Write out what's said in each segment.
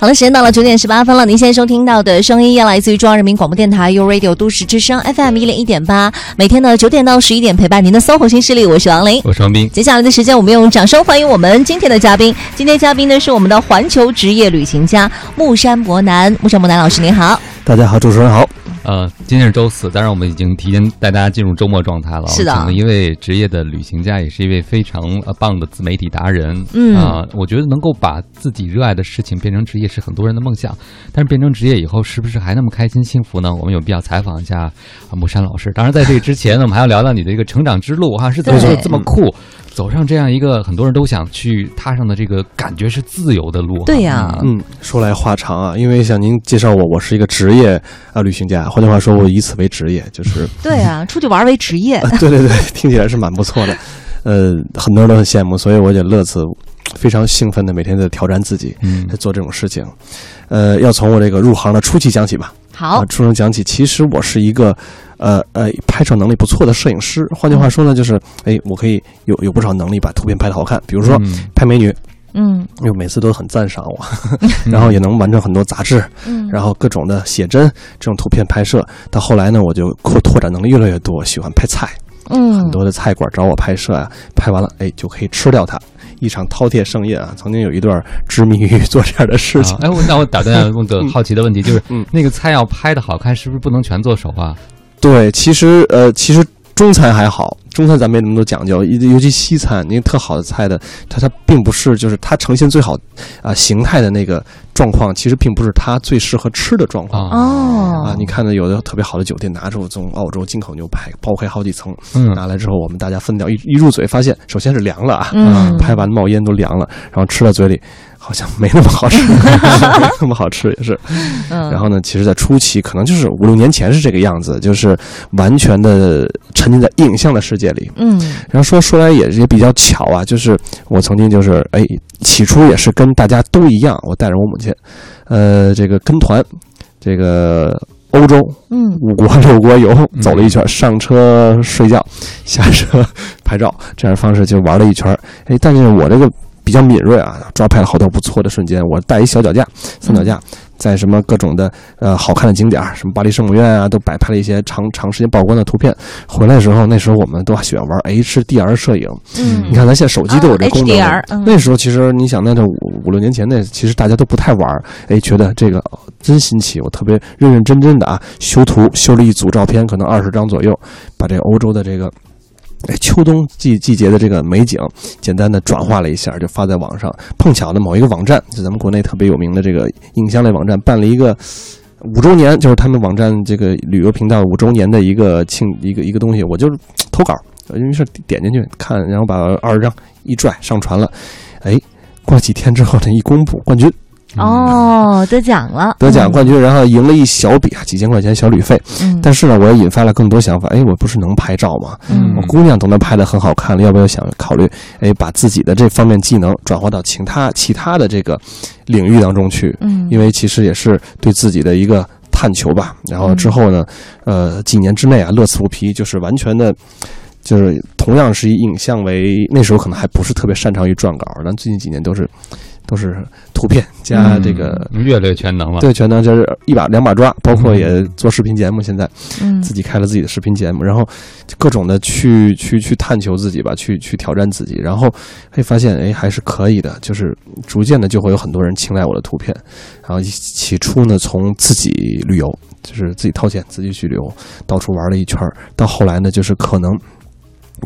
好了，时间到了九点十八分了。您现在收听到的声音，要来自于中央人民广播电台 u Radio 都市之声 FM 一零一点八，每天的九点到十一点陪伴您的 SOHO 新势力，我是王琳，我是王斌。接下来的时间，我们用掌声欢迎我们今天的嘉宾。今天嘉宾呢是我们的环球职业旅行家木山伯南，木山伯南老师您好。大家好，主持人好。呃，今天是周四，当然我们已经提前带大家进入周末状态了。是的，请了一位职业的旅行家，也是一位非常棒的自媒体达人。嗯啊，我觉得能够把自己热爱的事情变成职业是很多人的梦想，但是变成职业以后，是不是还那么开心幸福呢？我们有必要采访一下啊木山老师。当然，在这个之前呢，我们还要聊聊你的一个成长之路哈，是怎么这么酷，走上这样一个很多人都想去踏上的这个感觉是自由的路。对呀，嗯，说来话长啊，因为像您介绍我，我是一个职业啊旅行家，换句话说，我以此为职业，就是 对啊，出去玩为职业，对对对，听起来是蛮不错的，呃，很多人都很羡慕，所以我也乐此非常兴奋的每天在挑战自己，嗯，在做这种事情。呃，要从我这个入行的初期讲起吧。好，初中讲起，其实我是一个呃呃拍摄能力不错的摄影师。换句话说呢，就是哎，我可以有有不少能力把图片拍得好看，比如说拍美女。嗯，因为每次都很赞赏我，然后也能完成很多杂志，嗯，然后各种的写真这种图片拍摄。到后来呢，我就扩拓展能力越来越多，喜欢拍菜，嗯，很多的菜馆找我拍摄啊，拍完了哎就可以吃掉它，一场饕餮盛宴啊。曾经有一段执迷于做这样的事情。哎，我那我打断 问个好奇的问题，就是那个菜要拍的好看，是不是不能全做手啊？对，其实呃，其实。中餐还好，中餐咱没那么多讲究，尤其西餐，那个特好的菜的，它它并不是就是它呈现最好啊形态的那个状况，其实并不是它最适合吃的状况哦啊。你看到有的特别好的酒店拿出从澳洲进口牛排，剥开好几层，拿来之后我们大家分掉，一一入嘴发现，首先是凉了啊，嗯拍完冒烟都凉了，然后吃到嘴里。好像没那么好吃，没那么好吃也是。然后呢，其实，在初期可能就是五六年前是这个样子，就是完全的沉浸在影像的世界里。嗯，然后说说来也也比较巧啊，就是我曾经就是哎，起初也是跟大家都一样，我带着我母亲，呃，这个跟团，这个欧洲，嗯，五国六国游走了一圈，上车睡觉，下车 拍照，这样的方式就玩了一圈。哎，但是我这个。比较敏锐啊，抓拍了好多不错的瞬间。我带一小脚架、三脚架，在什么各种的呃好看的景点，什么巴黎圣母院啊，都摆拍了一些长长时间曝光的图片。回来的时候，那时候我们都喜欢玩 HDR 摄影。嗯，你看咱现在手机都有这功能。HDR，那时候其实你想，那五五六年前那其实大家都不太玩。哎，觉得这个真新奇，我特别认认真真的啊修图，修了一组照片，可能二十张左右，把这个欧洲的这个。哎，秋冬季季节的这个美景，简单的转化了一下，就发在网上。碰巧呢，某一个网站，就咱们国内特别有名的这个影像类网站，办了一个五周年，就是他们网站这个旅游频道五周年的一个庆一个一个东西。我就是投稿，于是点进去看，然后把二十张一拽上传了。哎，过几天之后呢，一公布冠军。哦，得奖了，得奖冠军，然后赢了一小笔啊，几千块钱小旅费。嗯，但是呢，我也引发了更多想法。哎，我不是能拍照吗？嗯，我姑娘都能拍的很好看了，要不要想考虑？哎，把自己的这方面技能转化到其他其他的这个领域当中去。嗯，因为其实也是对自己的一个探求吧。然后之后呢，呃，几年之内啊，乐此不疲，就是完全的，就是同样是以影像为那时候可能还不是特别擅长于撰稿，但最近几年都是。都是图片加这个，越来越全能了。对，全能就是一把两把抓，包括也做视频节目，现在嗯，自己开了自己的视频节目，然后各种的去去去探求自己吧，去去挑战自己，然后会发现哎还是可以的，就是逐渐的就会有很多人青睐我的图片。然后起初呢，从自己旅游，就是自己掏钱自己去旅游，到处玩了一圈，到后来呢，就是可能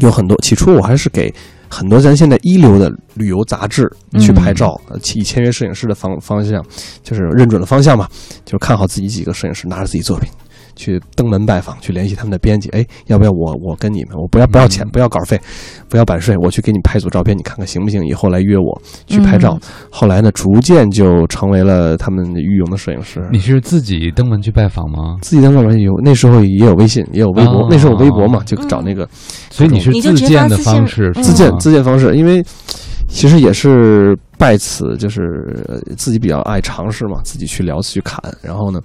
有很多。起初我还是给。很多咱现在一流的旅游杂志去拍照，以签约摄影师的方方向，就是认准了方向嘛，就看好自己几个摄影师拿着自己作品。去登门拜访，去联系他们的编辑。哎，要不要我我跟你们？我不要不要钱，不要稿费，不要版税，我去给你拍组照片，你看看行不行？以后来约我去拍照。后来呢，逐渐就成为了他们御用的摄影师。你是自己登门去拜访吗？自己登门有，那时候也有微信，也有微博。那时候有微博嘛，就找那个。所以你是自荐的方式，自荐自荐方式，因为其实也是拜此，就是自己比较爱尝试嘛，自己去聊，去砍，然后呢。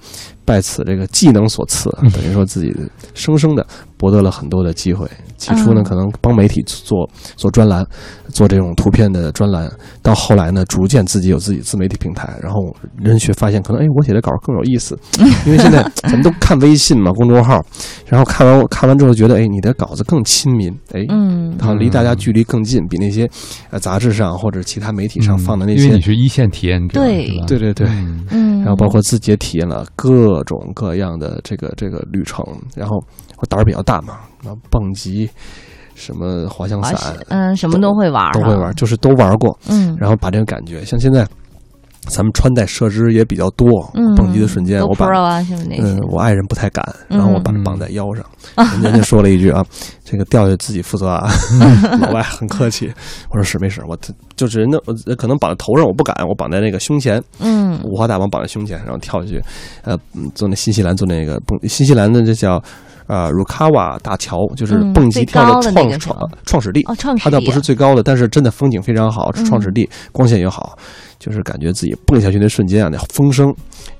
拜此这个技能所赐，等于说自己生生的博得了很多的机会。起初呢，嗯。可能帮媒体做做专栏，做这种图片的专栏，到后来呢，逐渐自己有自己自媒体平台，然后人却发现，可能哎，我写的稿更有意思，因为现在咱们都看微信嘛，公众号，然后看完看完之后觉得，哎，你的稿子更亲民，哎，嗯。好像离大家距离更近，比那些呃杂志上或者其他媒体上放的那些嗯因为你，是一线体验者，对对对对。嗯。嗯，然后包括自己也体验了各种各样的这个这个旅程，然后我胆儿比较大嘛，蹦极，什么滑翔伞嗯，什么都会玩儿，都会玩，，就是都玩过，嗯，然后把这个感觉，像现在咱们穿戴设施也比较多，嗯，蹦极的瞬间，我把啊什么那嗯，，我爱人不太敢，然后我把嗯绑在腰上，人家说了一句啊，这个掉下自己负责啊，老外很客气，我说是没事，我就是人家可能绑在头上我不敢，我绑在那个胸前，嗯。五花大绑绑在胸前，然后跳下去，呃，嗯做那新西兰做那个蹦，新西兰的这叫。啊，鲁卡瓦大桥就是嗯蹦极跳的那个创创创始地，哦，创始它倒不是最高的，但是真的风景非常好，嗯。创始地光线也好，就是感觉自己蹦下去那瞬间啊，那风声，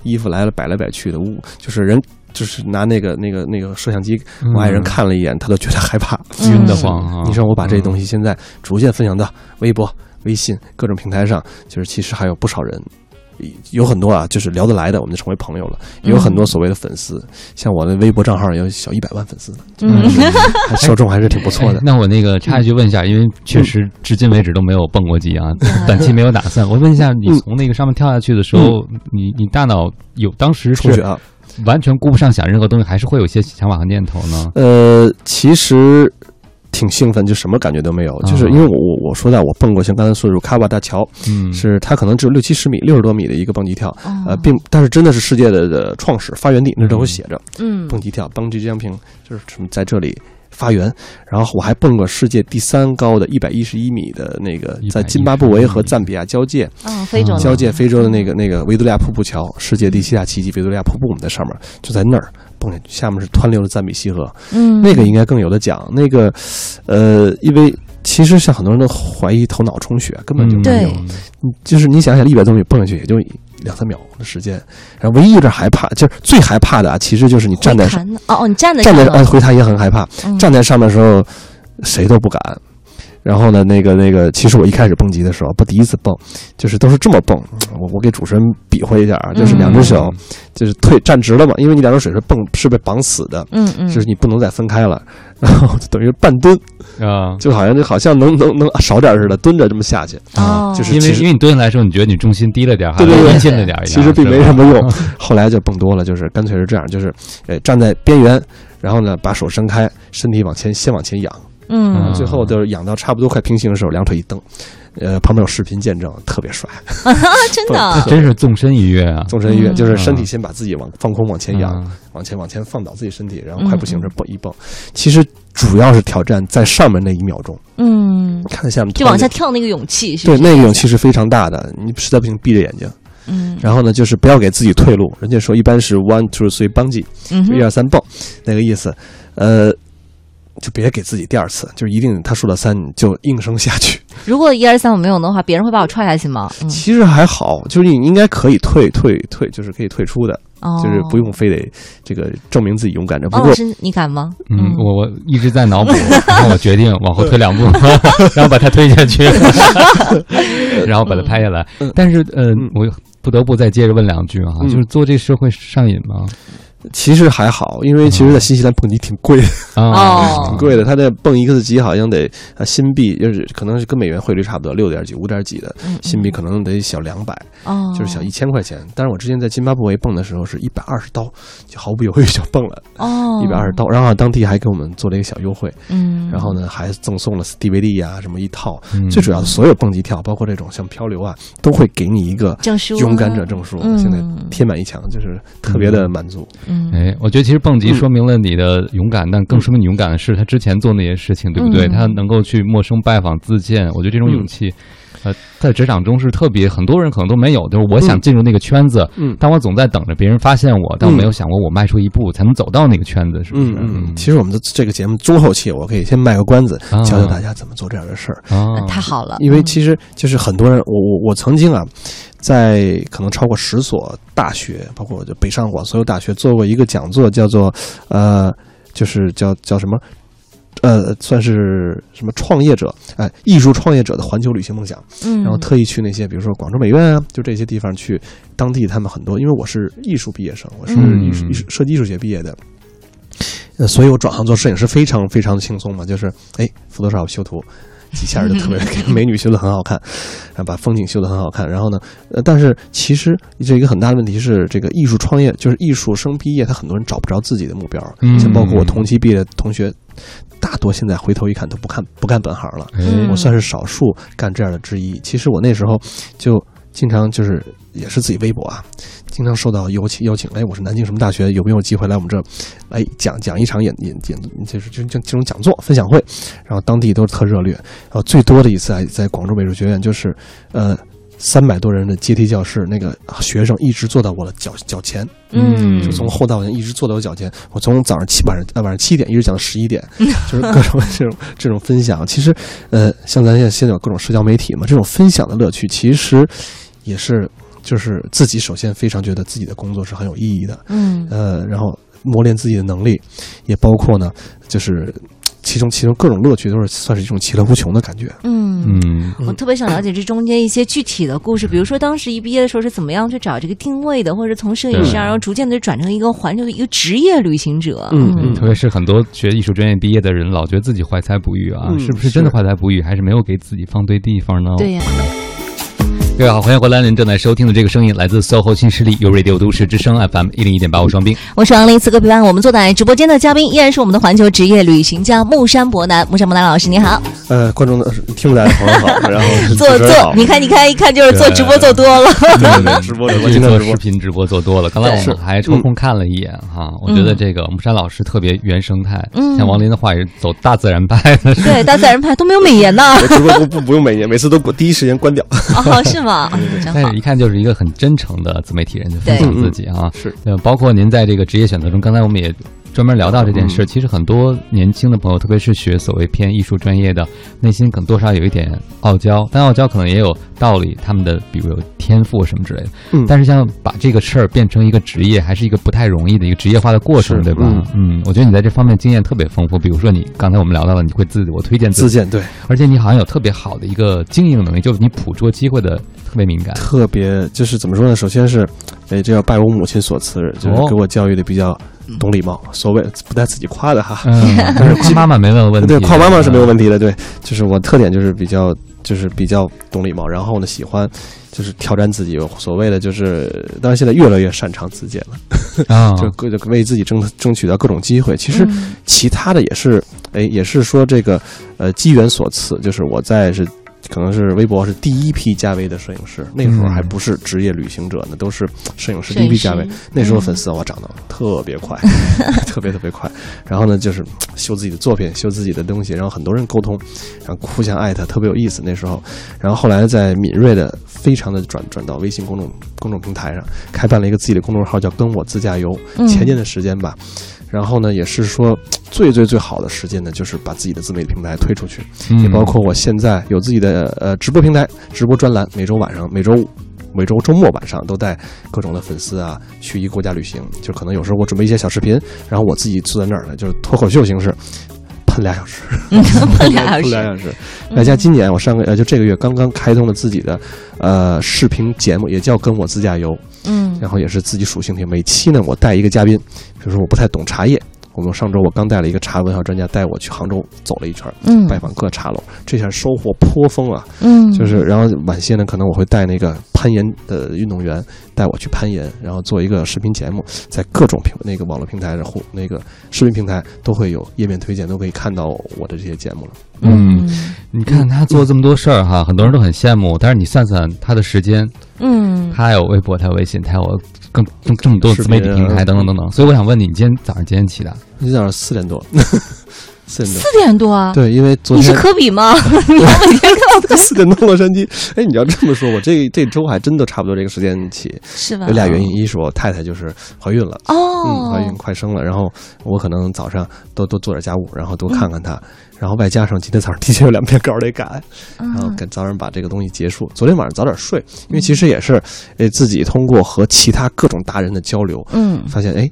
衣服来了摆来摆去的，呜，就是人就是拿那个那个那个摄像机，我爱人看了一眼，他都觉得害怕，嗯。晕得慌啊！你说我把这东西现在逐渐分享到微博、微信各种平台上，就是其实还有不少人。有很多啊，就是聊得来的，我们就成为朋友了。也有很多所谓的粉丝，像我的微博账号有小一百万粉丝呢，嗯受众 还是挺不错的哎。那 我那个插一句问一下，因为确实至今为止都没有蹦过极啊，短期没有打算。我问一下，你从那个上面跳下去的时候，你你大脑有当时是充血啊，完全顾不上想任何东西，还是会有一些想法和念头呢？呃，其实挺兴奋，就什么感觉都没有，就是因为我我我说到我蹦过像刚才说的鲁卡瓦大桥，嗯，是它可能只有六七十米、六十多米的一个蹦极跳，哦呃，并但是真的是世界的的创始发源地，那都会写着。嗯。蹦极跳，bungee jumping 就是什么在这里。发源，然后我还蹦过世界第三高的一百一十一米的那个，在津巴布韦和赞比亚交界嗯，非洲交界非洲的那个那个维多利亚瀑布桥，世界第七大奇迹维多利亚瀑布，我们在上面就在那儿蹦下去，下面是湍流的赞比西河，嗯。那个应该更有的讲。那个，呃，因为其实像很多人都怀疑头脑充血，根本就没有。对就是你想想，一百多米蹦下去也就两三秒的时间，然后唯一有点害怕，就是最害怕的啊，其实就是你站在哦哦，你站在站在上了啊回弹也很害怕，嗯站在上面的时候谁都不敢。然后呢，那个那个，其实我一开始蹦极的时候，不第一次蹦，就是都是这么蹦。我我给主持人比划一下啊，就是两只手，就是退站直了嘛，因为你两只手是蹦是被绑死的，嗯嗯，就是你不能再分开了，然后就等于半蹲，啊，就好像就好像能能能少点似的，蹲着这么下去。啊，就是因为因为你蹲下来的时候，你觉得你重心低了点儿，对对对。了点儿，其实并没什么用。后来就蹦多了，就是干脆是这样，就是呃站在边缘，然后呢把手伸开，身体往前先往前仰，嗯。最后就是仰到差不多快平行的时候，两腿一蹬，呃旁边有视频见证，特别帅。啊，真的，真是纵身一跃啊！纵身一跃嗯就是身体先把自己往放空往前仰，嗯往前往前放倒自己身体，然后快不行着蹦一蹦。其实主要是挑战在上面那一秒钟，嗯，看下面就往下跳那个勇气，是对那个勇气，是非常大的，你实在不行闭着眼睛。嗯，然后呢，就是不要给自己退路。人家说一般是 one two three 蹦极，嗯哼就一二三蹦，那个意思。呃，就别给自己第二次，就是一定他说到三你就应声下去。如果一二三我没有的话，别人会把我踹下去吗？嗯，其实还好，就是你应该可以退退退，就是可以退出的，哦，就是不用非得这个证明自己勇敢着。不过老师你敢吗？嗯，我我一直在脑补，然后我决定往后退两步，然后把他推下去，然后把他拍下来嗯。但是呃嗯，我不得不再接着问两句啊，嗯就是做这事会上瘾吗？其实还好，因为其实，在新西兰蹦极挺贵的，哦 挺贵的。他的蹦一个级好像得呃新币，就是可能是跟美元汇率差不多，六点几、五点几的嗯新币，可能得小两百。哦，就是小一千块钱。但是我之前在津巴布韦蹦的时候是一百二十刀，就毫不犹豫就蹦了哦，一百二十刀。然后当地还给我们做了一个小优惠，嗯，然后呢还赠送了 DVD 啊什么一套。嗯最主要的，所有蹦极跳，包括这种像漂流啊，都会给你一个证书啊勇敢者证书。嗯现在贴满一墙，就是特别的满足。嗯，哎，我觉得其实蹦极说明了你的勇敢，但更说明你勇敢的是他之前做那些事情，对不对？嗯。他能够去陌生拜访自荐，我觉得这种勇气呃，在职场中是特别很多人可能都没有，就是我想进入那个圈子，嗯。但我总在等着别人发现我，但我没有想过我迈出一步才能走到那个圈子，是不是？嗯嗯，其实我们的这个节目中后期，我可以先卖个关子，啊。教教大家怎么做这样的事儿。啊，太好了，因为其实就是很多人，我我我曾经啊，在可能超过十所大学，包括就北上广所有大学做过一个讲座，叫做呃，就是叫叫什么？呃，算是什么创业者，哎、艺术创业者的环球旅行梦想。嗯，然后特意去那些，比如说广州美院啊，就这些地方去，当地他们很多，因为我是艺术毕业生，我是嗯艺术艺术设计艺术学毕业的，呃，所以我转行做摄影师非常非常轻松嘛，就是哎，Photoshop 修图。几下儿就特别给美女修的很好看，然后把风景修的很好看。然后呢，呃，但是其实这一个很大的问题是，这个艺术创业就是艺术生毕业，他很多人找不着自己的目标。嗯像包括我同期毕业的同学，大多现在回头一看都不看不干本行了。哎我算是少数干这样的之一。其实我那时候就经常就是也是自己微博啊，经常受到邀请邀请，哎，我是南京什么大学，有没有机会来我们这来讲讲一场演演演，就是就就这种讲座分享会，然后当地都是特热烈。然后最多的一次啊在广州美术学院，就是呃。三百多人的阶梯教室，那个学生一直坐到我的脚脚前，嗯，就从后到前一直坐到我脚前。我从早上七晚上呃晚上七点一直讲到十一点，就是各种这种这种分享。其实，呃，像咱现在现在有各种社交媒体嘛，这种分享的乐趣其实也是就是自己首先非常觉得自己的工作是很有意义的，嗯呃，然后磨练自己的能力，也包括呢，就是其中其中各种乐趣都是算是一种其乐无穷的感觉。嗯。嗯我特别想了解这中间一些具体的故事，比如说当时一毕业的时候是怎么样去找这个定位的，或者从摄影师然后逐渐的转成一个环球的一个职业旅行者。嗯嗯特别是很多学艺术专业毕业的人，老觉得自己怀才不遇啊，嗯是不是真的怀才不遇，还是没有给自己放对地方呢？对呀、各位好，欢迎回来！您正在收听的这个声音来自 SOHO 新势力 U Radio 都市之声 FM 一零一点八，我双冰。我是王林，此刻陪伴我们坐在直播间的嘉宾依然是我们的环球职业旅行家木山伯南。木山伯南老师，你好，呃，观众的听不来的朋友好，然后 做做，你看你看，一看就是做直播做多了。对对对，直播直播，视。频直播做多了，刚才我们还抽空看了一眼哈，我觉得这个木山老师特别原生态，嗯像王林的话也是走大自然派的，对，大自然派都没有美颜呢。我直播不不不用美颜，每次都第一时间关掉。哦，是吗？但是。一看就是一个很真诚的自媒体人，就分享自己啊。是，呃，包括您在这个职业选择中，刚才我们也专门聊到这件事。嗯其实很多年轻的朋友，特别是学所谓偏艺术专业的，内心可能多少有一点傲娇，但傲娇可能也有道理，他们的比如有天赋什么之类的。嗯但是像把这个事儿变成一个职业，还是一个不太容易的一个职业化的过程，对吧？嗯，我觉得你在这方面经验特别丰富。比如说你刚才我们聊到了，你会自我推荐自荐对，而且你好像有特别好的一个经营能力，就是你捕捉机会的特别敏感。特别就是怎么说呢？首先是，哎，这要拜我母亲所赐，就是哦给我教育的比较懂礼貌，所谓不带自己夸的哈。嗯，但是夸妈妈没问问题，对，夸妈妈是没有。问题的。对，就是我特点就是比较就是比较懂礼貌，然后呢喜欢就是挑战自己，所谓的就是，当然现在越来越擅长自荐了，啊，就各就为自己争争取到各种机会。其实嗯其他的也是，哎，也是说这个呃机缘所赐，就是我在是。可能是微博是第一批加微的摄影师，那个时候还不是职业旅行者呢，都是摄影师第一批加微。那时候粉丝我涨得特别快，特别特别快。然后呢，就是秀自己的作品，秀自己的东西，然后很多人沟通，然后互相艾特，特别有意思。那时候，然后后来在敏锐的非常的转转到微信公众公众平台上，开办了一个自己的公众号，叫“跟我自驾游”。嗯前年的时间吧。然后呢，也是说最最最好的时间呢，就是把自己的自媒体平台推出去，嗯也包括我现在有自己的呃直播平台、直播专栏，每周晚上、每周五。每周周末晚上都带各种的粉丝啊去一个国家旅行，就可能有时候我准备一些小视频，然后我自己坐在那儿呢，就是脱口秀形式，喷俩小时，喷俩小喷俩时，小时。外加今年我上个呃就这个月刚刚开通了自己的呃视频节目，也叫跟我自驾游，嗯然后也是自己属性挺。每期呢，我带一个嘉宾，比如说我不太懂茶叶，我们上周我刚带了一个茶文化专家带我去杭州走了一圈，嗯拜访各茶楼，这下收获颇丰啊。嗯，就是然后晚些呢，可能我会带那个攀岩的运动员带我去攀岩，然后做一个视频节目，在各种平那个网络平台上或那个视频平台都会有页面推荐，都可以看到我的这些节目了。嗯，你看他做这么多事儿哈，很多人都很羡慕。但是你算算他的时间，嗯他有微博，他有微信，他有更更这么多自媒体平台等等等等。所以我想问你，你今天早上几点起的？今天早上四点多，四点多四。点多啊？对，因为昨天你是科比吗？你要每天看到四点多洛杉矶。哎，你要这么说，我这这周还真的差不多这个时间起。是吧？有俩原因，一是我太太就是怀孕了。嗯，哦，怀孕快生了，然后我可能早上多多做点家务，然后多看看她，然后外加上今天早上的确有两篇稿得改，然后嗯赶早点把这个东西结束。昨天晚上早点睡，因为其实也是，呃，自己通过和其他各种达人的交流，嗯，发现哎，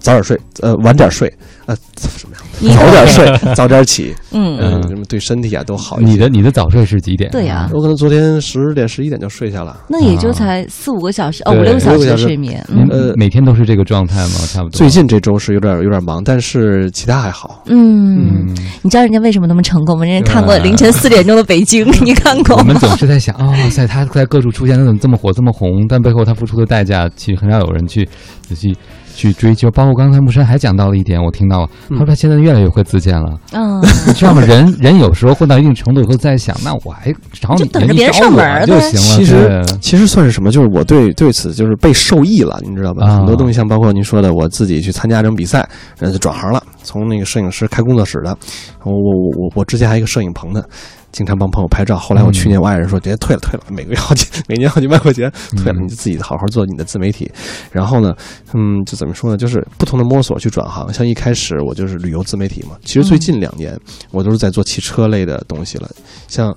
早点睡，呃，晚点睡，呃，什么呀？早点睡，早点起，嗯，嗯，嗯什么对身体啊都好一些。你的你的早睡是几点？对呀我可能昨天十点十一点就睡下了。那也就才四五个小时，哦，五六个小时睡眠。呃每天都是这个状态吗？差不多。最近这周是有点有点忙，但是其他还好。嗯，嗯，你知道人家为什么那么成功吗？人家看过凌晨四点钟的北京，你看过我？们总是在想，哦，哇塞，他在各处出现，他怎么这么火这么红？但背后他付出的代价，其实很少有人去仔细去追究。包括刚才木山还讲到了一点，我听到了，他说他现在越来越会自荐了。嗯，你知道吗？人 人有时候混到一定程度以后，在想，那我还找你，就等着别人你找我上门就行了。其实其实算是什么？就是我对对此就是被受益了，你知道吧？啊很多东西，像包括您说的，我自己去参加这种比赛，然后就转行了，从那个摄影师开工作室的，我我我我我之前还有一个摄影棚呢，经常帮朋友拍照。后来我嗯去年我爱人说，直接退了退了，每个月好几 每年好几万块钱退了，嗯你就自己好好做你的自媒体。然后呢，嗯，就怎么说呢？就是不同的摸索去转行。像一开始我就是旅游自媒体嘛，其实最近两年我都是在做汽车类的东西了，像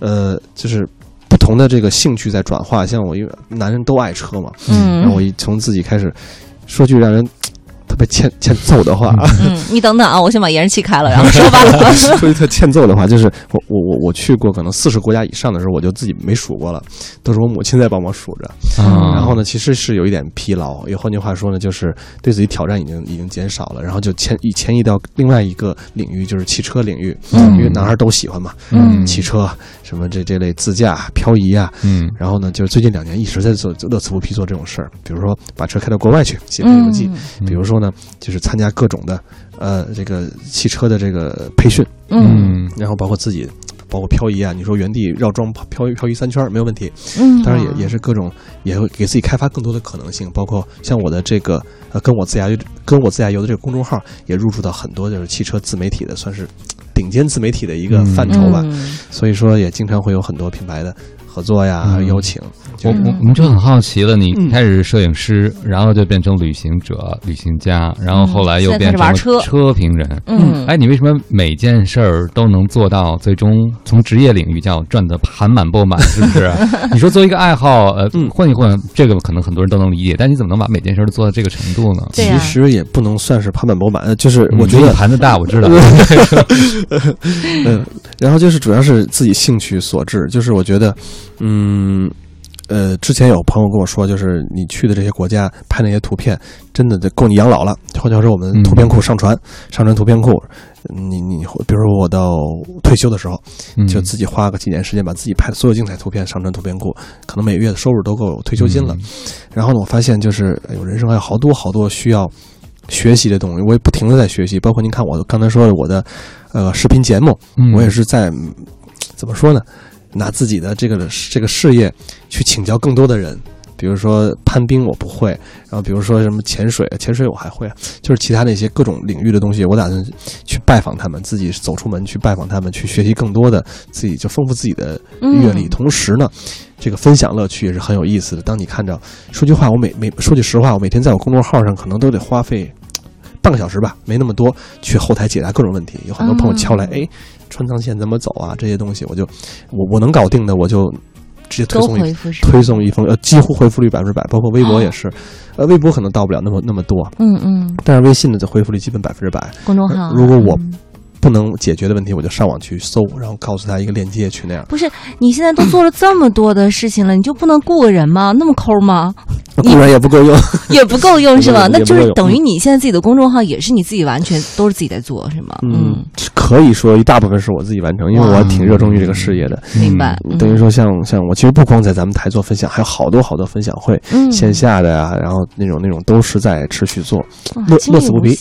呃就是。不同的这个兴趣在转化，像我因为男人都爱车嘛，嗯然后我一从自己开始说句让人特别欠欠揍的话，嗯，你等等啊，我先把延时器开了，然后说吧。说句特欠揍的话，就是我我我我去过可能四十国家以上的时候，我就自己没数过了，都是我母亲在帮我数着。啊。然后呢，其实是有一点疲劳，也换句话说呢，就是对自己挑战已经已经减少了，然后就迁移迁移到另外一个领域，就是汽车领域，嗯。因为男孩都喜欢嘛，嗯。汽车什么这这类自驾、漂移啊，嗯。然后呢，就是最近两年一直在做乐此不疲做这种事儿，比如说把车开到国外去写篇游记，嗯。比如说呢，就是参加各种的呃这个汽车的这个培训，嗯。然后包括自己。包括漂移啊，你说原地绕桩漂漂移三圈没有问题，嗯，当然也也是各种，也会给自己开发更多的可能性，包括像我的这个呃跟我自驾游跟我自驾游的这个公众号也入驻到很多就是汽车自媒体的，算是顶尖自媒体的一个范畴吧，嗯。所以说也经常会有很多品牌的合作呀、嗯邀请，就我我我们就很好奇了，你嗯开始是摄影师，然后就变成旅行者、旅行家，然后后来又变成车车评人。嗯，哎，你为什么每件事儿都能做到最终从职业领域叫赚得盘满钵满，是不是？你说作为一个爱好，呃，嗯混一混，这个可能很多人都能理解，但你怎么能把每件事儿都做到这个程度呢？其实也不能算是盘满钵满，呃就是我觉得 你盘子大，我知道。嗯，然后就是主要是自己兴趣所致，就是我觉得，嗯，呃，之前有朋友跟我说，就是你去的这些国家拍那些图片，真的得够你养老了。换句话说，我们嗯图片库上传，上传图片库，你你，比如说我到退休的时候，嗯就自己花个几年时间，把自己拍的所有精彩图片上传图片库，可能每个月的收入都够退休金了。嗯然后呢，我发现就是，人生还有好多好多需要学习的东西，我也不停的在学习。包括您看我刚才说的我的，呃，视频节目，嗯我也是在嗯怎么说呢，拿自己的这个这个事业去请教更多的人。比如说攀冰我不会，然后比如说什么潜水，潜水我还会，就是其他那些各种领域的东西，我打算去拜访他们，自己走出门去拜访他们，去学习更多的自己，就丰富自己的阅历。同时呢，这个分享乐趣也是很有意思的。当你看着，说句话，我每每说句实话，我每天在我公众号上可能都得花费半个小时吧，没那么多，去后台解答各种问题。有很多朋友敲来，嗯哎，川藏线怎么走啊？这些东西我就我我能搞定的，我就直接推送一推送一封，呃，几乎回复率百分之百，包括微博也是，呃，微博可能到不了那么那么多，嗯嗯，但是微信的这回复率基本百分之百。公众号。如果我嗯不能解决的问题，我就上网去搜，然后告诉他一个链接去那样。不是，你现在都做了这么多的事情了，你就不能雇个人吗？那么抠吗？雇人也不够用，也不够用是吧？那就是等于你现在自己的公众号也是你自己完全都是自己在做是吗？嗯，可以说一大部分是我自己完成，因为我挺热衷于这个事业的。明白。嗯等于说像像我其实不光在咱们台做分享，还有好多好多分享会，嗯线下的呀、然后那种那种都是在持续做。乐乐此不疲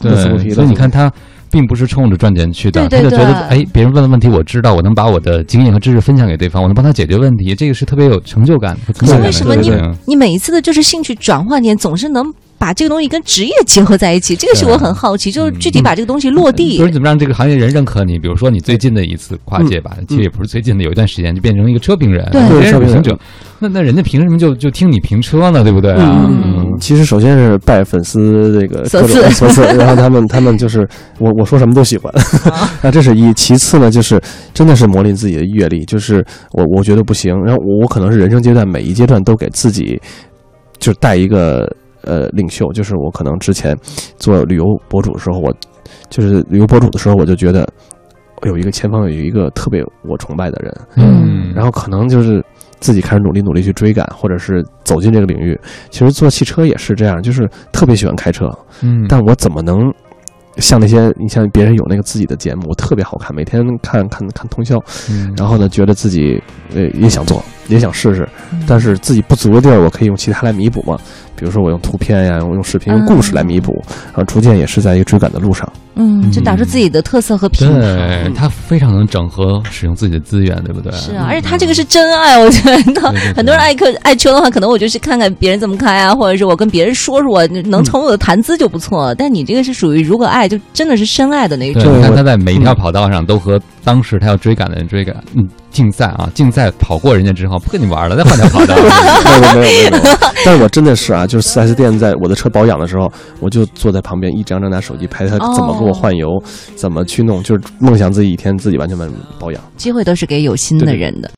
乐此不疲，所以你看他。并不是冲着赚钱去的，对对他就觉得，对哎，别人问的问题我知道，我能把我的经验和知识分享给对方，我能帮他解决问题，这个是特别有成就感的为什么你。你每一次的就是兴趣转换点总是能把这个东西跟职业结合在一起？这个是我很好奇，就是具体把这个东西落地。就是怎么让这个行业人认可你？比如说你最近的一次跨界吧，其实也不是最近的，有一段时间就变成一个车评人，对车评者，那那人家凭什么就就听你评车呢？对不对啊？嗯，其实首先是拜粉丝这个各所赐种所赐，然后他们他们就是我我说什么都喜欢，那这是一。其次呢，就是真的是磨练自己的阅历，就是我我觉得不行，然后我我可能是人生阶段每一阶段都给自己就带一个呃领袖，就是我可能之前做旅游博主的时候，我就是旅游博主的时候，我就觉得有一个前方有一个特别我崇拜的人，嗯。然后可能就是自己开始努力努力去追赶，或者是走进这个领域。其实做汽车也是这样，就是特别喜欢开车，嗯，但我怎么能像那些你像别人有那个自己的节目，特别好看，每天看看看通宵，嗯。然后呢，觉得自己呃也想做，也想试试，嗯但是自己不足的地儿，我可以用其他来弥补嘛。比如说我用图片呀，我用视频、用故事来弥补，然后逐渐也是在一个追赶的路上。嗯，就打出自己的特色和品牌。对他非常能整合使用自己的资源，对不对？是啊，而且他这个是真爱，我觉得很多人爱车爱车的话，可能我就是看看别人怎么开啊，或者是我跟别人说说，我能成为我的谈资就不错。但你这个是属于如果爱，就真的是深爱的那对，种。你看我他在每一条跑道上都和当时他要追赶的人追赶，嗯，竞赛啊，竞赛跑过人家之后不跟你玩了，再换条跑道。没有没有没有，但是我真的是啊，就是四 S 店在我的车保养的时候，我就坐在旁边一张张拿手机拍他怎么给我换油，怎么去弄，就是梦想自己一天自己完全完全保养。机会都是给有心的人的。